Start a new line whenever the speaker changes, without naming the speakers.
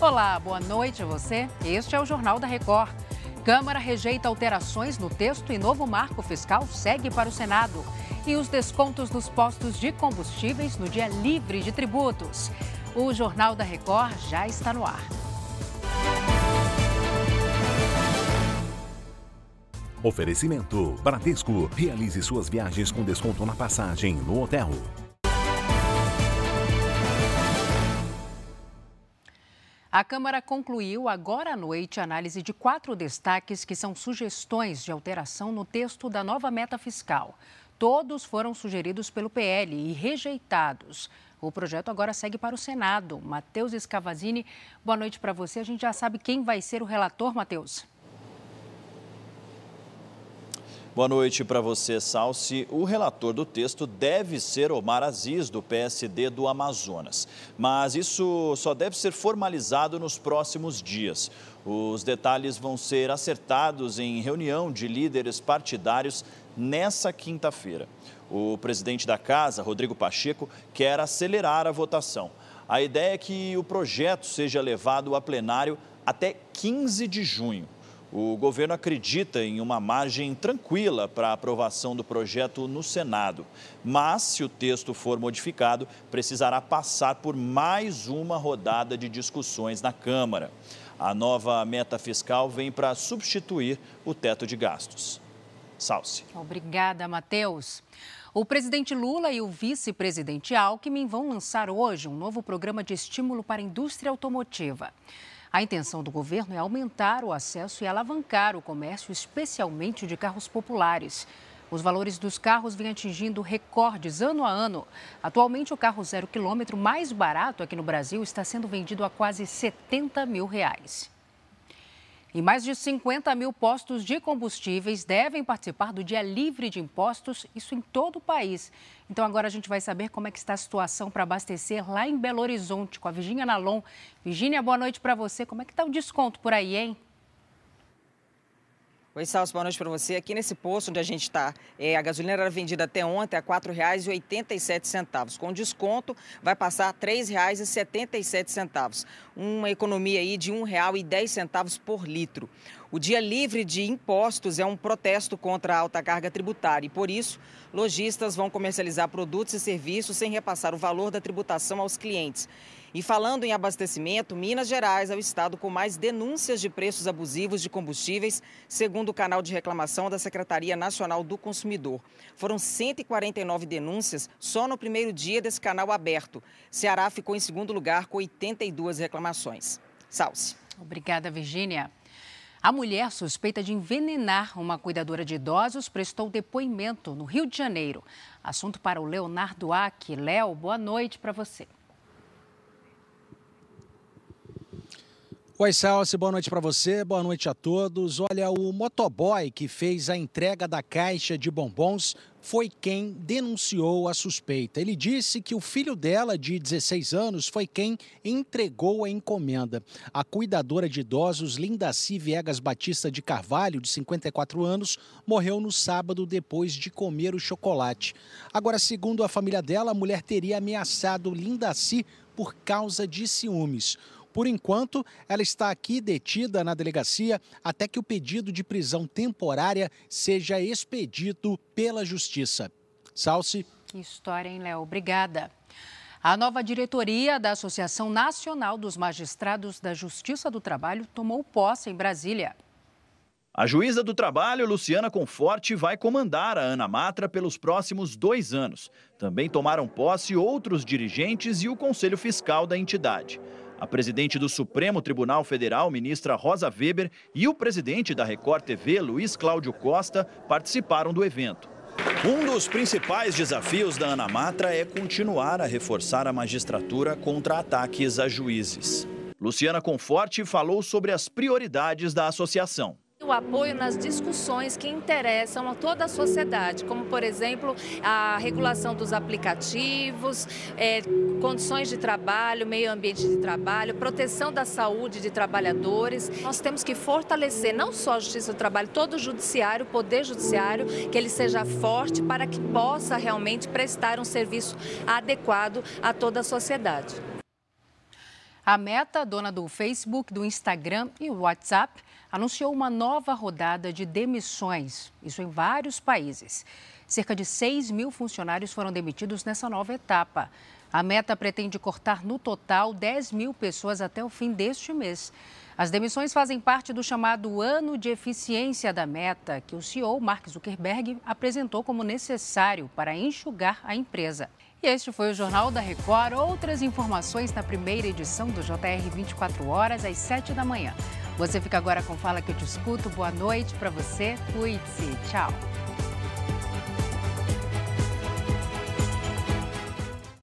Olá, boa noite a você. Este é o Jornal da Record. Câmara rejeita alterações no texto e novo marco fiscal segue para o Senado. E os descontos nos postos de combustíveis no dia livre de tributos. O Jornal da Record já está no ar.
Oferecimento: Bradesco. Realize suas viagens com desconto na passagem no hotel.
A Câmara concluiu agora à noite a análise de quatro destaques que são sugestões de alteração no texto da nova meta fiscal. Todos foram sugeridos pelo PL e rejeitados. O projeto agora segue para o Senado. Matheus Escavazini, boa noite para você. A gente já sabe quem vai ser o relator, Matheus.
Boa noite para você, Salsi. O relator do texto deve ser Omar Aziz, do PSD do Amazonas. Mas isso só deve ser formalizado nos próximos dias. Os detalhes vão ser acertados em reunião de líderes partidários nessa quinta-feira. O presidente da casa, Rodrigo Pacheco, quer acelerar a votação. A ideia é que o projeto seja levado a plenário até 15 de junho. O governo acredita em uma margem tranquila para a aprovação do projeto no Senado, mas, se o texto for modificado, precisará passar por mais uma rodada de discussões na Câmara. A nova meta fiscal vem para substituir o teto de gastos. Salce.
Obrigada, Matheus. O presidente Lula e o vice-presidente Alckmin vão lançar hoje um novo programa de estímulo para a indústria automotiva. A intenção do governo é aumentar o acesso e alavancar o comércio, especialmente de carros populares. Os valores dos carros vêm atingindo recordes ano a ano. Atualmente, o carro zero quilômetro mais barato aqui no Brasil está sendo vendido a quase 70 mil reais. E mais de 50 mil postos de combustíveis devem participar do Dia Livre de Impostos, isso em todo o país. Então agora a gente vai saber como é que está a situação para abastecer lá em Belo Horizonte com a Virginia Nalon. Virginia, boa noite para você. Como é que está o desconto por aí, hein?
Oi, Salso, boa noite para você. Aqui nesse posto onde a gente está, é, a gasolina era vendida até ontem a R$ 4,87. Com desconto, vai passar R$ 3,77. Uma economia aí de R$ 1,10 por litro. O dia livre de impostos é um protesto contra a alta carga tributária e, por isso, lojistas vão comercializar produtos e serviços sem repassar o valor da tributação aos clientes. E falando em abastecimento, Minas Gerais é o estado com mais denúncias de preços abusivos de combustíveis, segundo o canal de reclamação da Secretaria Nacional do Consumidor. Foram 149 denúncias só no primeiro dia desse canal aberto. Ceará ficou em segundo lugar com 82 reclamações. Salce.
Obrigada, Virgínia. A mulher suspeita de envenenar uma cuidadora de idosos prestou depoimento no Rio de Janeiro. Assunto para o Leonardo Aque. Léo, boa noite para você.
Oi, Salsi, boa noite para você, boa noite a todos. Olha, o motoboy que fez a entrega da caixa de bombons foi quem denunciou a suspeita. Ele disse que o filho dela, de 16 anos, foi quem entregou a encomenda. A cuidadora de idosos, Lindaci Viegas Batista de Carvalho, de 54 anos, morreu no sábado depois de comer o chocolate. Agora, segundo a família dela, a mulher teria ameaçado Lindaci por causa de ciúmes. Por enquanto, ela está aqui detida na delegacia até que o pedido de prisão temporária seja expedido pela Justiça. Salce.
Que história, hein, Léo? Obrigada. A nova diretoria da Associação Nacional dos Magistrados da Justiça do Trabalho tomou posse em Brasília.
A juíza do trabalho, Luciana Conforte, vai comandar a Ana Matra pelos próximos dois anos. Também tomaram posse outros dirigentes e o Conselho Fiscal da entidade. A presidente do Supremo Tribunal Federal, ministra Rosa Weber, e o presidente da Record TV, Luiz Cláudio Costa, participaram do evento. Um dos principais desafios da Ana Matra é continuar a reforçar a magistratura contra ataques a juízes. Luciana Conforte falou sobre as prioridades da associação
o apoio nas discussões que interessam a toda a sociedade, como, por exemplo, a regulação dos aplicativos, é, condições de trabalho, meio ambiente de trabalho, proteção da saúde de trabalhadores. Nós temos que fortalecer não só a Justiça do Trabalho, todo o judiciário, o poder judiciário, que ele seja forte para que possa realmente prestar um serviço adequado a toda a sociedade.
A Meta, dona do Facebook, do Instagram e o WhatsApp, anunciou uma nova rodada de demissões, isso em vários países. Cerca de 6 mil funcionários foram demitidos nessa nova etapa. A meta pretende cortar no total 10 mil pessoas até o fim deste mês. As demissões fazem parte do chamado Ano de Eficiência da Meta, que o CEO Mark Zuckerberg apresentou como necessário para enxugar a empresa. E este foi o Jornal da Record. Outras informações na primeira edição do JR 24 horas, às 7 da manhã. Você fica agora com Fala que eu te escuto. Boa noite para você. Cuide-se. Tchau.